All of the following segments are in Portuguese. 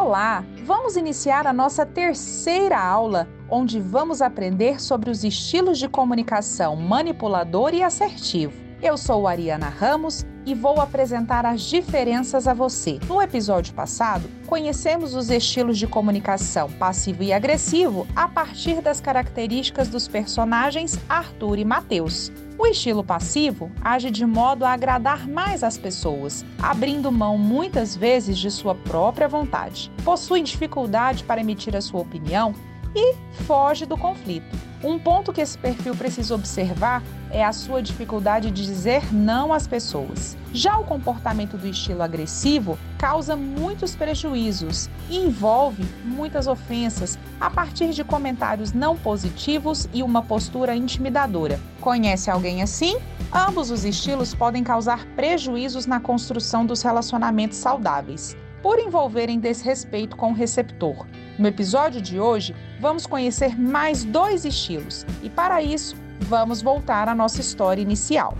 Olá! Vamos iniciar a nossa terceira aula, onde vamos aprender sobre os estilos de comunicação manipulador e assertivo. Eu sou Ariana Ramos e vou apresentar as diferenças a você. No episódio passado, conhecemos os estilos de comunicação passivo e agressivo a partir das características dos personagens Arthur e Mateus. O estilo passivo age de modo a agradar mais as pessoas, abrindo mão muitas vezes de sua própria vontade. Possui dificuldade para emitir a sua opinião e foge do conflito. Um ponto que esse perfil precisa observar é a sua dificuldade de dizer não às pessoas. Já o comportamento do estilo agressivo causa muitos prejuízos e envolve muitas ofensas a partir de comentários não positivos e uma postura intimidadora. Conhece alguém assim? Ambos os estilos podem causar prejuízos na construção dos relacionamentos saudáveis por envolverem desrespeito com o receptor. No episódio de hoje, vamos conhecer mais dois estilos e, para isso, vamos voltar à nossa história inicial.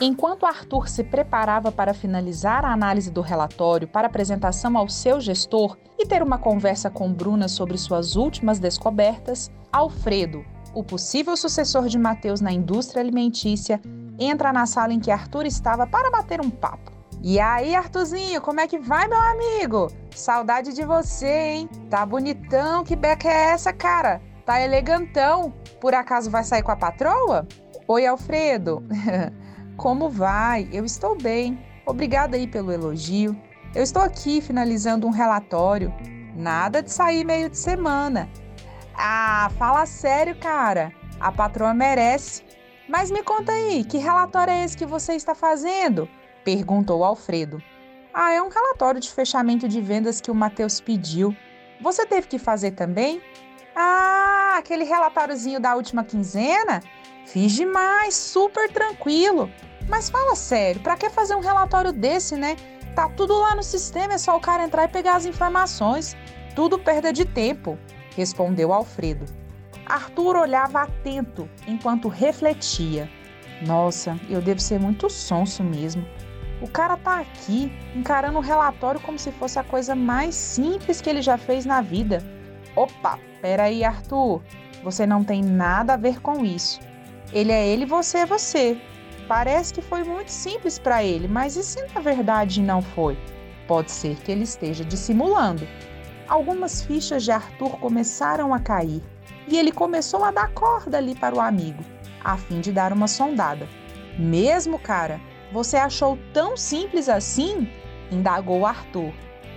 Enquanto Arthur se preparava para finalizar a análise do relatório para apresentação ao seu gestor e ter uma conversa com Bruna sobre suas últimas descobertas, Alfredo, o possível sucessor de Mateus na indústria alimentícia, entra na sala em que Arthur estava para bater um papo. E aí, Arthurzinho, como é que vai, meu amigo? Saudade de você, hein? Tá bonitão, que beca é essa, cara? Tá elegantão. Por acaso vai sair com a patroa? Oi, Alfredo. como vai? Eu estou bem. Obrigada aí pelo elogio. Eu estou aqui finalizando um relatório. Nada de sair meio de semana. Ah, fala sério, cara. A patroa merece. Mas me conta aí, que relatório é esse que você está fazendo? Perguntou Alfredo. Ah, é um relatório de fechamento de vendas que o Matheus pediu. Você teve que fazer também? Ah, aquele relatóriozinho da última quinzena? Fiz demais, super tranquilo. Mas fala sério, para que fazer um relatório desse, né? Tá tudo lá no sistema, é só o cara entrar e pegar as informações. Tudo perda de tempo, respondeu Alfredo. Arthur olhava atento enquanto refletia. Nossa, eu devo ser muito sonso mesmo. O cara tá aqui encarando o relatório como se fosse a coisa mais simples que ele já fez na vida. Opa, peraí, Arthur. Você não tem nada a ver com isso. Ele é ele, você é você. Parece que foi muito simples para ele, mas e se na verdade não foi? Pode ser que ele esteja dissimulando. Algumas fichas de Arthur começaram a cair e ele começou a dar corda ali para o amigo, a fim de dar uma sondada. Mesmo, cara, você achou tão simples assim? indagou Arthur.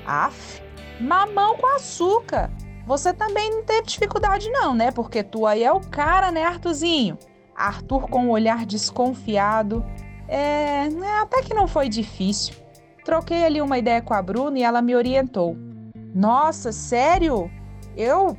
Af, mamão com açúcar. Você também não teve dificuldade não, né? Porque tu aí é o cara, né, Arthurzinho? Arthur com um olhar desconfiado. É, né, até que não foi difícil. Troquei ali uma ideia com a Bruna e ela me orientou. Nossa, sério? Eu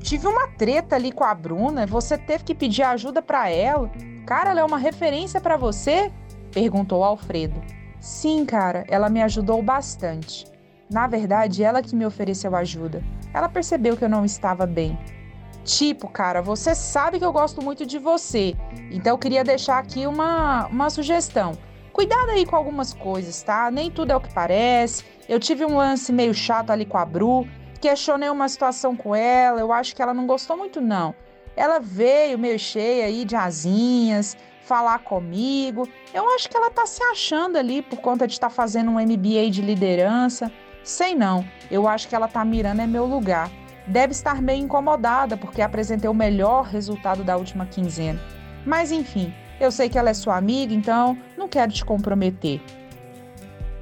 tive uma treta ali com a Bruna, você teve que pedir ajuda para ela. Cara, ela é uma referência para você? Perguntou Alfredo. Sim, cara, ela me ajudou bastante. Na verdade, ela que me ofereceu ajuda. Ela percebeu que eu não estava bem. Tipo, cara, você sabe que eu gosto muito de você, então eu queria deixar aqui uma, uma sugestão. Cuidado aí com algumas coisas, tá? Nem tudo é o que parece. Eu tive um lance meio chato ali com a Bru, questionei uma situação com ela, eu acho que ela não gostou muito, não. Ela veio meio cheia aí de asinhas, falar comigo. Eu acho que ela está se achando ali por conta de estar tá fazendo um MBA de liderança. Sei não, eu acho que ela está mirando é meu lugar. Deve estar meio incomodada porque apresentei o melhor resultado da última quinzena. Mas enfim, eu sei que ela é sua amiga, então não quero te comprometer.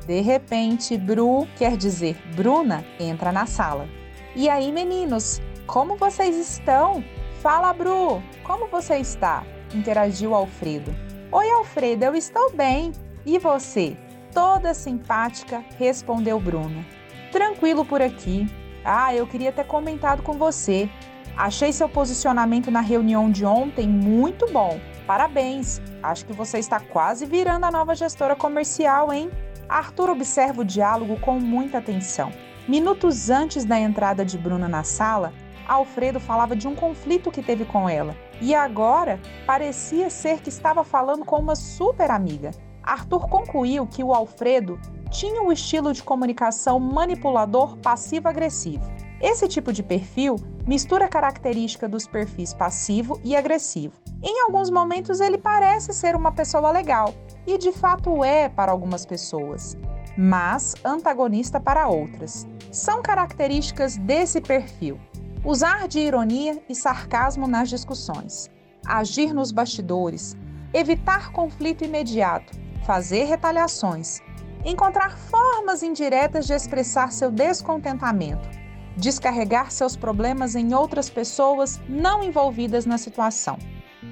De repente, Bru, quer dizer Bruna, entra na sala. E aí, meninos, como vocês estão? Fala, Bru, como você está? Interagiu Alfredo. Oi, Alfredo, eu estou bem. E você? Toda simpática, respondeu Bruna. Tranquilo por aqui. Ah, eu queria ter comentado com você. Achei seu posicionamento na reunião de ontem muito bom. Parabéns! Acho que você está quase virando a nova gestora comercial, hein? Arthur observa o diálogo com muita atenção. Minutos antes da entrada de Bruna na sala, Alfredo falava de um conflito que teve com ela e agora parecia ser que estava falando com uma super amiga. Arthur concluiu que o Alfredo tinha o estilo de comunicação manipulador passivo-agressivo. Esse tipo de perfil mistura característica dos perfis passivo e agressivo. Em alguns momentos ele parece ser uma pessoa legal, e de fato é para algumas pessoas, mas antagonista para outras. São características desse perfil: usar de ironia e sarcasmo nas discussões, agir nos bastidores, evitar conflito imediato, fazer retaliações, encontrar formas indiretas de expressar seu descontentamento, descarregar seus problemas em outras pessoas não envolvidas na situação.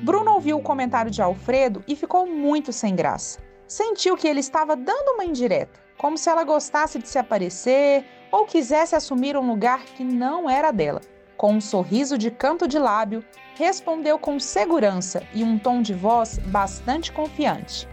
Bruno ouviu o comentário de Alfredo e ficou muito sem graça. Sentiu que ele estava dando uma indireta, como se ela gostasse de se aparecer ou quisesse assumir um lugar que não era dela. Com um sorriso de canto de lábio, respondeu com segurança e um tom de voz bastante confiante.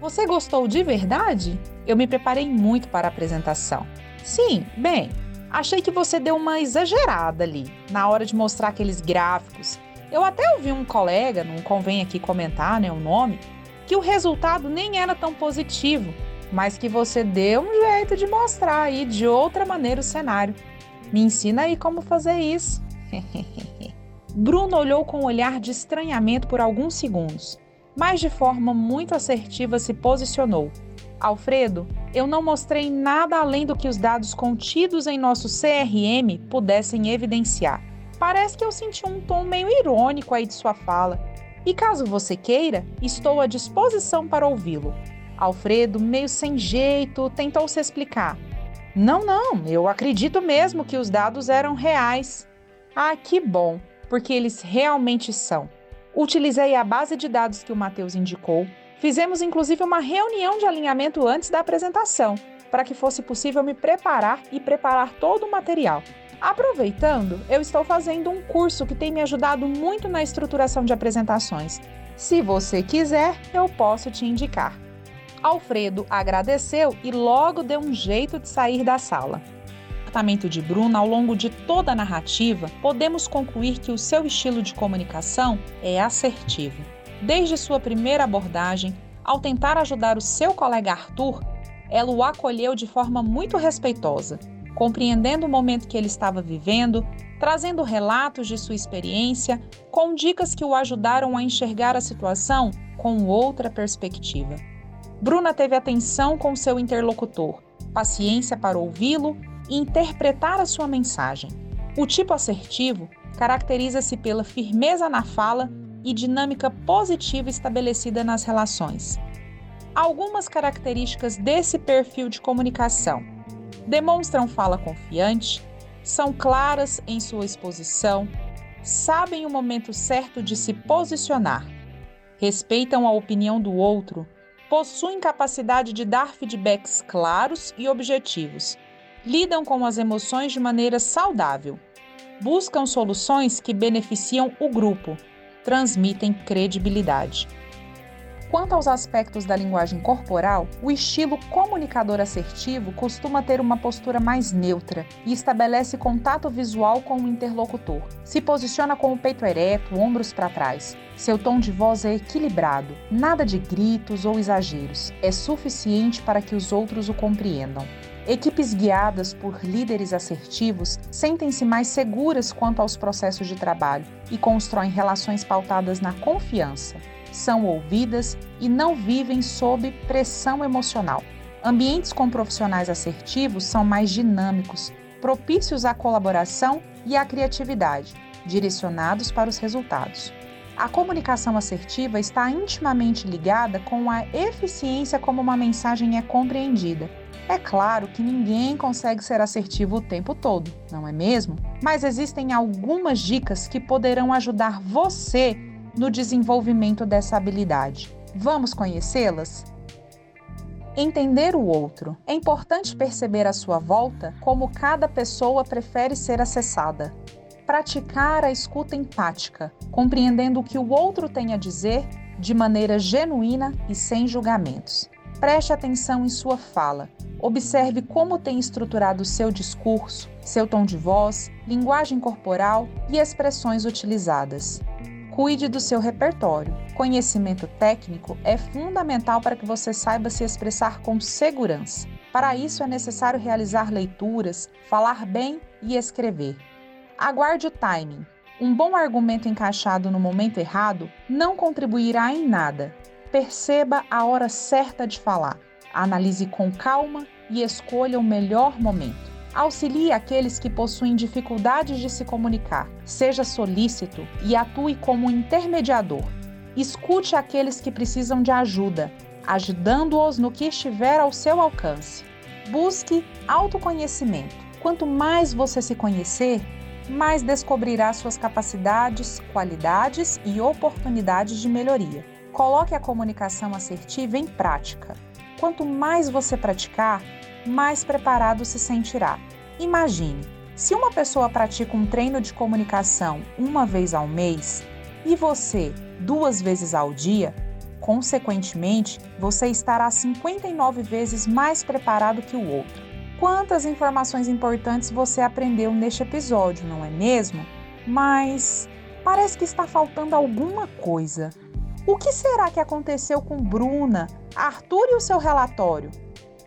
Você gostou de verdade? Eu me preparei muito para a apresentação. Sim, bem, achei que você deu uma exagerada ali, na hora de mostrar aqueles gráficos. Eu até ouvi um colega, não convém aqui comentar né, o nome, que o resultado nem era tão positivo, mas que você deu um jeito de mostrar aí de outra maneira o cenário. Me ensina aí como fazer isso. Bruno olhou com um olhar de estranhamento por alguns segundos mas de forma muito assertiva se posicionou. Alfredo, eu não mostrei nada além do que os dados contidos em nosso CRM pudessem evidenciar. Parece que eu senti um tom meio irônico aí de sua fala. E caso você queira, estou à disposição para ouvi-lo. Alfredo, meio sem jeito, tentou se explicar. Não, não, eu acredito mesmo que os dados eram reais. Ah, que bom, porque eles realmente são. Utilizei a base de dados que o Matheus indicou. Fizemos inclusive uma reunião de alinhamento antes da apresentação, para que fosse possível me preparar e preparar todo o material. Aproveitando, eu estou fazendo um curso que tem me ajudado muito na estruturação de apresentações. Se você quiser, eu posso te indicar. Alfredo agradeceu e logo deu um jeito de sair da sala comportamento de Bruna ao longo de toda a narrativa, podemos concluir que o seu estilo de comunicação é assertivo. Desde sua primeira abordagem, ao tentar ajudar o seu colega Arthur, ela o acolheu de forma muito respeitosa, compreendendo o momento que ele estava vivendo, trazendo relatos de sua experiência, com dicas que o ajudaram a enxergar a situação com outra perspectiva. Bruna teve atenção com seu interlocutor, paciência para ouvi-lo e interpretar a sua mensagem. O tipo assertivo caracteriza-se pela firmeza na fala e dinâmica positiva estabelecida nas relações. Algumas características desse perfil de comunicação demonstram fala confiante, são claras em sua exposição, sabem o momento certo de se posicionar, respeitam a opinião do outro, possuem capacidade de dar feedbacks claros e objetivos. Lidam com as emoções de maneira saudável, buscam soluções que beneficiam o grupo, transmitem credibilidade. Quanto aos aspectos da linguagem corporal, o estilo comunicador assertivo costuma ter uma postura mais neutra e estabelece contato visual com o interlocutor. Se posiciona com o peito ereto, ombros para trás. Seu tom de voz é equilibrado, nada de gritos ou exageros. É suficiente para que os outros o compreendam. Equipes guiadas por líderes assertivos sentem-se mais seguras quanto aos processos de trabalho e constroem relações pautadas na confiança. São ouvidas e não vivem sob pressão emocional. Ambientes com profissionais assertivos são mais dinâmicos, propícios à colaboração e à criatividade, direcionados para os resultados. A comunicação assertiva está intimamente ligada com a eficiência como uma mensagem é compreendida é claro que ninguém consegue ser assertivo o tempo todo, não é mesmo? Mas existem algumas dicas que poderão ajudar você no desenvolvimento dessa habilidade. Vamos conhecê-las? Entender o outro. É importante perceber à sua volta como cada pessoa prefere ser acessada. Praticar a escuta empática, compreendendo o que o outro tem a dizer de maneira genuína e sem julgamentos. Preste atenção em sua fala. Observe como tem estruturado seu discurso, seu tom de voz, linguagem corporal e expressões utilizadas. Cuide do seu repertório. Conhecimento técnico é fundamental para que você saiba se expressar com segurança. Para isso é necessário realizar leituras, falar bem e escrever. Aguarde o timing. Um bom argumento encaixado no momento errado não contribuirá em nada. Perceba a hora certa de falar. Analise com calma e escolha o melhor momento. Auxilie aqueles que possuem dificuldades de se comunicar. Seja solícito e atue como intermediador. Escute aqueles que precisam de ajuda, ajudando-os no que estiver ao seu alcance. Busque autoconhecimento. Quanto mais você se conhecer, mais descobrirá suas capacidades, qualidades e oportunidades de melhoria. Coloque a comunicação assertiva em prática. Quanto mais você praticar, mais preparado se sentirá. Imagine, se uma pessoa pratica um treino de comunicação uma vez ao mês e você duas vezes ao dia, consequentemente, você estará 59 vezes mais preparado que o outro. Quantas informações importantes você aprendeu neste episódio, não é mesmo? Mas parece que está faltando alguma coisa. O que será que aconteceu com Bruna, Arthur e o seu relatório?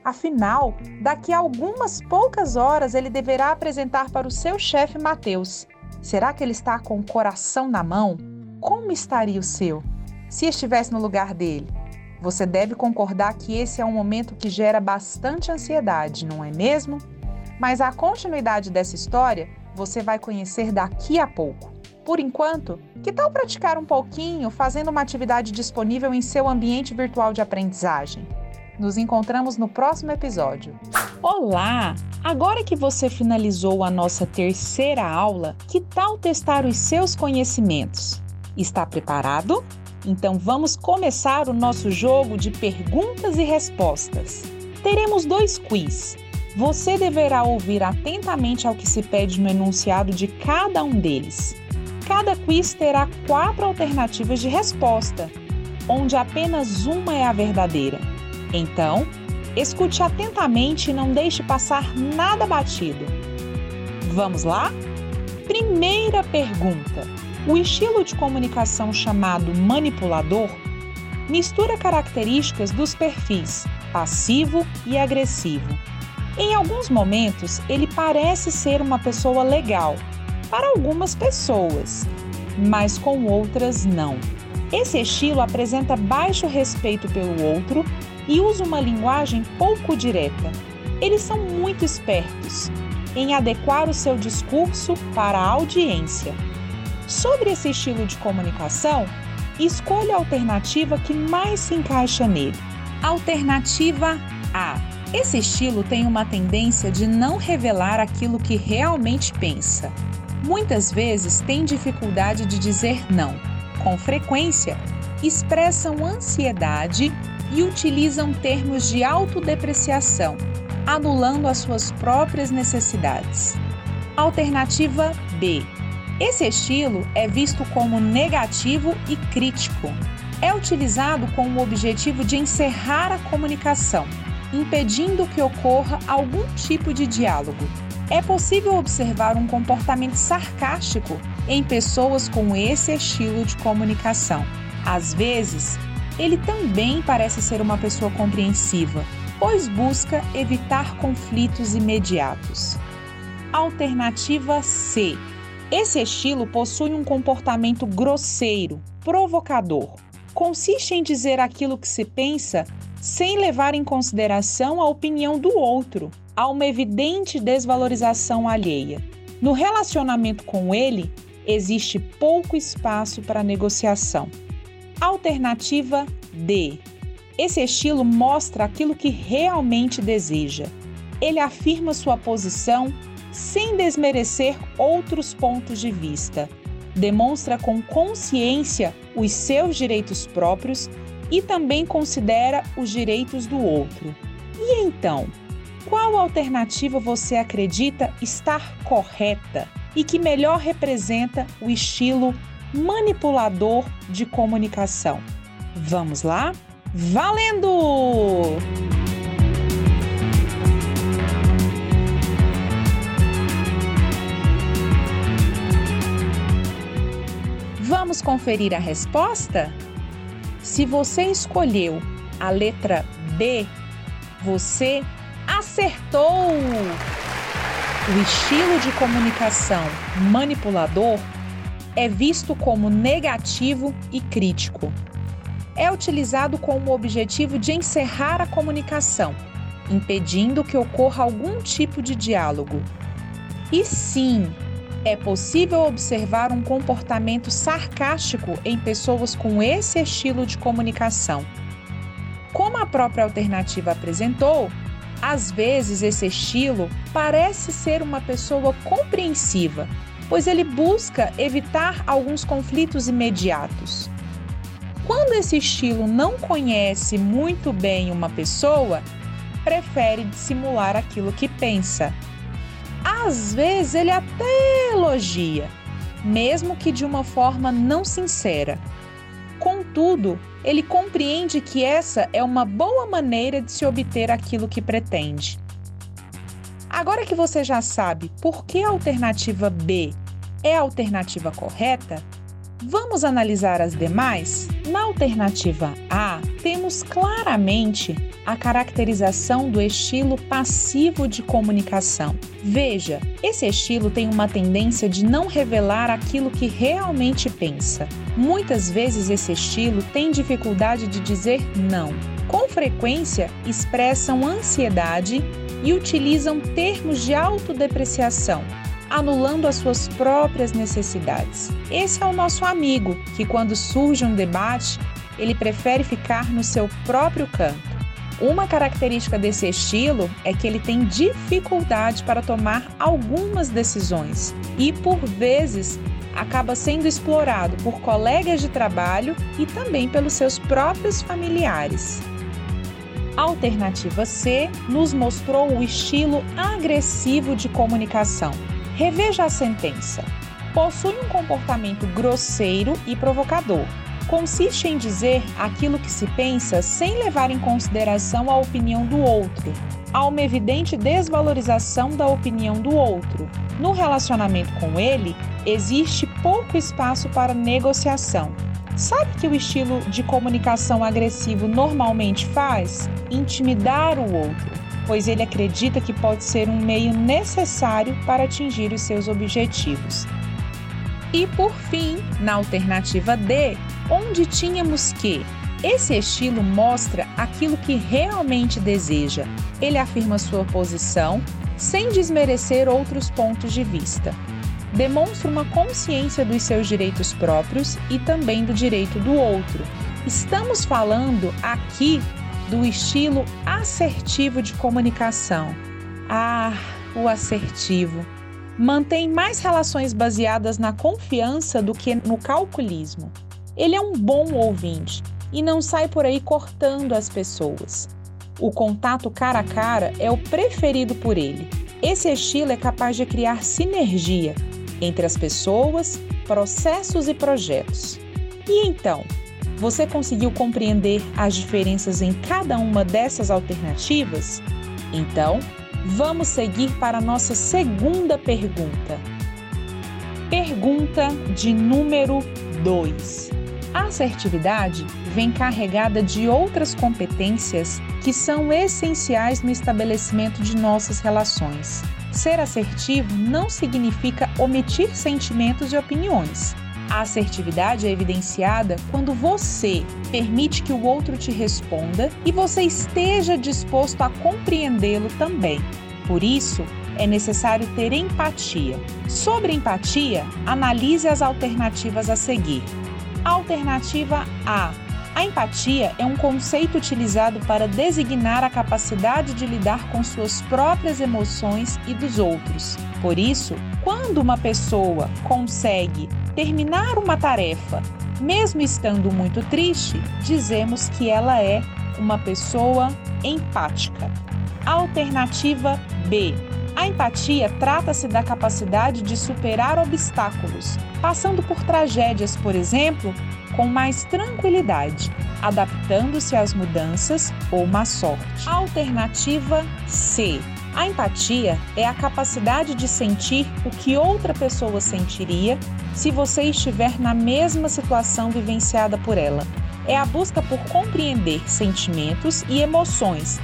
Afinal, daqui a algumas poucas horas ele deverá apresentar para o seu chefe Mateus. Será que ele está com o coração na mão? Como estaria o seu? Se estivesse no lugar dele, você deve concordar que esse é um momento que gera bastante ansiedade, não é mesmo? Mas a continuidade dessa história você vai conhecer daqui a pouco. Por enquanto, que tal praticar um pouquinho fazendo uma atividade disponível em seu ambiente virtual de aprendizagem? Nos encontramos no próximo episódio. Olá! Agora que você finalizou a nossa terceira aula, que tal testar os seus conhecimentos? Está preparado? Então vamos começar o nosso jogo de perguntas e respostas. Teremos dois quiz. Você deverá ouvir atentamente ao que se pede no enunciado de cada um deles. Cada quiz terá quatro alternativas de resposta, onde apenas uma é a verdadeira. Então, escute atentamente e não deixe passar nada batido. Vamos lá? Primeira pergunta: O estilo de comunicação chamado manipulador mistura características dos perfis passivo e agressivo. Em alguns momentos, ele parece ser uma pessoa legal para algumas pessoas, mas com outras não. Esse estilo apresenta baixo respeito pelo outro e usa uma linguagem pouco direta. Eles são muito espertos em adequar o seu discurso para a audiência. Sobre esse estilo de comunicação, escolha a alternativa que mais se encaixa nele. Alternativa A. Esse estilo tem uma tendência de não revelar aquilo que realmente pensa. Muitas vezes tem dificuldade de dizer não. Com frequência, expressam ansiedade e utilizam termos de autodepreciação, anulando as suas próprias necessidades. Alternativa B. Esse estilo é visto como negativo e crítico. É utilizado com o objetivo de encerrar a comunicação, impedindo que ocorra algum tipo de diálogo. É possível observar um comportamento sarcástico em pessoas com esse estilo de comunicação. Às vezes, ele também parece ser uma pessoa compreensiva, pois busca evitar conflitos imediatos. Alternativa C. Esse estilo possui um comportamento grosseiro, provocador. Consiste em dizer aquilo que se pensa sem levar em consideração a opinião do outro. Há uma evidente desvalorização alheia. No relacionamento com ele, existe pouco espaço para negociação. Alternativa D. Esse estilo mostra aquilo que realmente deseja. Ele afirma sua posição sem desmerecer outros pontos de vista. Demonstra com consciência os seus direitos próprios e também considera os direitos do outro. E então, qual alternativa você acredita estar correta e que melhor representa o estilo manipulador de comunicação. Vamos lá? Valendo! Vamos conferir a resposta? Se você escolheu a letra B, você acertou! O estilo de comunicação manipulador é visto como negativo e crítico. É utilizado com o objetivo de encerrar a comunicação, impedindo que ocorra algum tipo de diálogo. E sim, é possível observar um comportamento sarcástico em pessoas com esse estilo de comunicação. Como a própria alternativa apresentou, às vezes esse estilo parece ser uma pessoa compreensiva, pois ele busca evitar alguns conflitos imediatos. Quando esse estilo não conhece muito bem uma pessoa, prefere dissimular aquilo que pensa às vezes ele até elogia, mesmo que de uma forma não sincera. Contudo, ele compreende que essa é uma boa maneira de se obter aquilo que pretende. Agora que você já sabe por que a alternativa B é a alternativa correta, Vamos analisar as demais? Na alternativa A, temos claramente a caracterização do estilo passivo de comunicação. Veja, esse estilo tem uma tendência de não revelar aquilo que realmente pensa. Muitas vezes esse estilo tem dificuldade de dizer não. Com frequência, expressam ansiedade e utilizam termos de autodepreciação, anulando as suas próprias necessidades. Esse é o nosso amigo, que quando surge um debate, ele prefere ficar no seu próprio canto. Uma característica desse estilo é que ele tem dificuldade para tomar algumas decisões e, por vezes, acaba sendo explorado por colegas de trabalho e também pelos seus próprios familiares. Alternativa C nos mostrou o estilo agressivo de comunicação, Reveja a sentença. Possui um comportamento grosseiro e provocador. Consiste em dizer aquilo que se pensa sem levar em consideração a opinião do outro. Há uma evidente desvalorização da opinião do outro. No relacionamento com ele, existe pouco espaço para negociação. Sabe que o estilo de comunicação agressivo normalmente faz? Intimidar o outro pois ele acredita que pode ser um meio necessário para atingir os seus objetivos. E por fim, na alternativa D, onde tínhamos que esse estilo mostra aquilo que realmente deseja. Ele afirma sua posição sem desmerecer outros pontos de vista. Demonstra uma consciência dos seus direitos próprios e também do direito do outro. Estamos falando aqui do estilo assertivo de comunicação. Ah, o assertivo. Mantém mais relações baseadas na confiança do que no calculismo. Ele é um bom ouvinte e não sai por aí cortando as pessoas. O contato cara a cara é o preferido por ele. Esse estilo é capaz de criar sinergia entre as pessoas, processos e projetos. E então, você conseguiu compreender as diferenças em cada uma dessas alternativas? Então, vamos seguir para a nossa segunda pergunta. Pergunta de número 2. A assertividade vem carregada de outras competências que são essenciais no estabelecimento de nossas relações. Ser assertivo não significa omitir sentimentos e opiniões a assertividade é evidenciada quando você permite que o outro te responda e você esteja disposto a compreendê-lo também. Por isso, é necessário ter empatia. Sobre empatia, analise as alternativas a seguir. Alternativa A. A empatia é um conceito utilizado para designar a capacidade de lidar com suas próprias emoções e dos outros. Por isso, quando uma pessoa consegue terminar uma tarefa, mesmo estando muito triste, dizemos que ela é uma pessoa empática. Alternativa B. A empatia trata-se da capacidade de superar obstáculos, passando por tragédias, por exemplo, com mais tranquilidade, adaptando-se às mudanças ou má sorte. Alternativa C. A empatia é a capacidade de sentir o que outra pessoa sentiria se você estiver na mesma situação vivenciada por ela. É a busca por compreender sentimentos e emoções,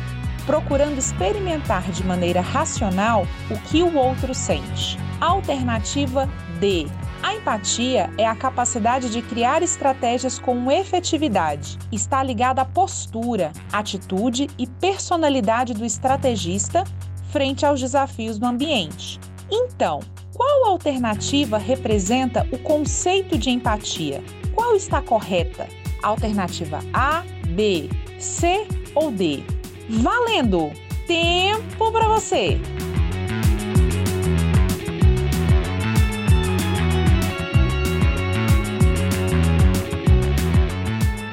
procurando experimentar de maneira racional o que o outro sente. Alternativa D. A empatia é a capacidade de criar estratégias com efetividade. Está ligada à postura, atitude e personalidade do estrategista frente aos desafios do ambiente. Então, qual alternativa representa o conceito de empatia? Qual está correta? Alternativa A, B, C ou D? Valendo! Tempo para você!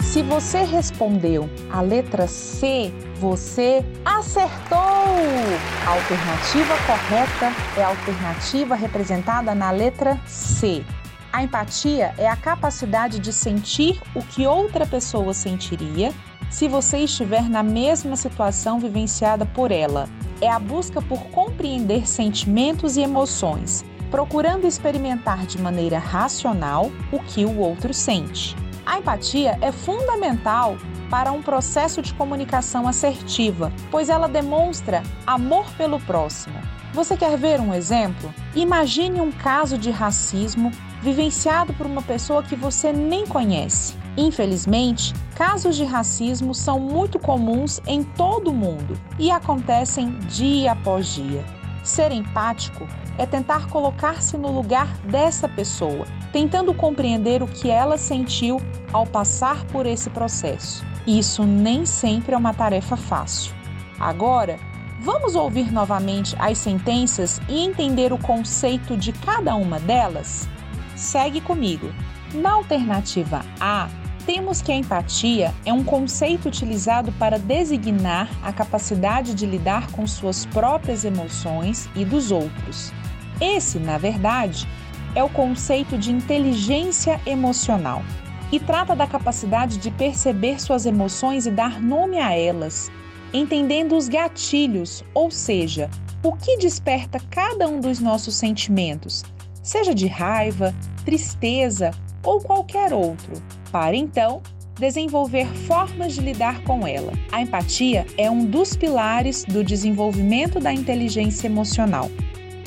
Se você respondeu a letra C, você acertou! A alternativa correta é a alternativa representada na letra C. A empatia é a capacidade de sentir o que outra pessoa sentiria se você estiver na mesma situação vivenciada por ela. É a busca por compreender sentimentos e emoções, procurando experimentar de maneira racional o que o outro sente. A empatia é fundamental para um processo de comunicação assertiva, pois ela demonstra amor pelo próximo. Você quer ver um exemplo? Imagine um caso de racismo vivenciado por uma pessoa que você nem conhece. Infelizmente, casos de racismo são muito comuns em todo o mundo e acontecem dia após dia. Ser empático é tentar colocar-se no lugar dessa pessoa tentando compreender o que ela sentiu ao passar por esse processo. Isso nem sempre é uma tarefa fácil. Agora, vamos ouvir novamente as sentenças e entender o conceito de cada uma delas? Segue comigo. Na alternativa A, temos que a empatia é um conceito utilizado para designar a capacidade de lidar com suas próprias emoções e dos outros. Esse, na verdade, é o conceito de inteligência emocional e trata da capacidade de perceber suas emoções e dar nome a elas, entendendo os gatilhos, ou seja, o que desperta cada um dos nossos sentimentos, seja de raiva, tristeza ou qualquer outro, para então desenvolver formas de lidar com ela. A empatia é um dos pilares do desenvolvimento da inteligência emocional.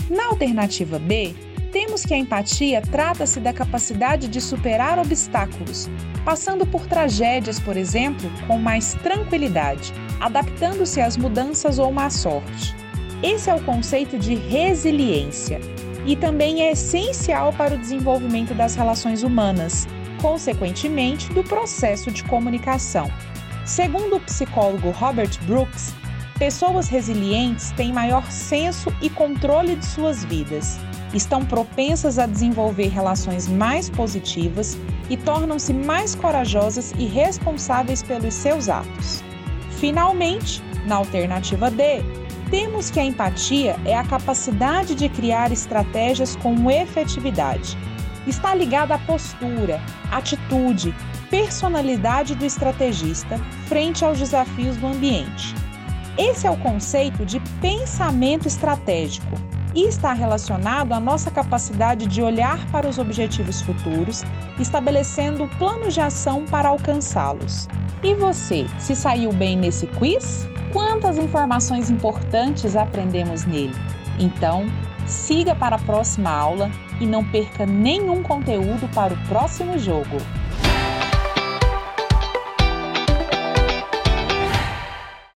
Na alternativa B, temos que a empatia trata-se da capacidade de superar obstáculos, passando por tragédias, por exemplo, com mais tranquilidade, adaptando-se às mudanças ou má sorte. Esse é o conceito de resiliência e também é essencial para o desenvolvimento das relações humanas, consequentemente, do processo de comunicação. Segundo o psicólogo Robert Brooks, pessoas resilientes têm maior senso e controle de suas vidas estão propensas a desenvolver relações mais positivas e tornam-se mais corajosas e responsáveis pelos seus atos. Finalmente, na alternativa D, temos que a empatia é a capacidade de criar estratégias com efetividade. Está ligada à postura, atitude, personalidade do estrategista frente aos desafios do ambiente. Esse é o conceito de pensamento estratégico e está relacionado à nossa capacidade de olhar para os objetivos futuros, estabelecendo planos de ação para alcançá-los. E você, se saiu bem nesse quiz? Quantas informações importantes aprendemos nele? Então, siga para a próxima aula e não perca nenhum conteúdo para o próximo jogo.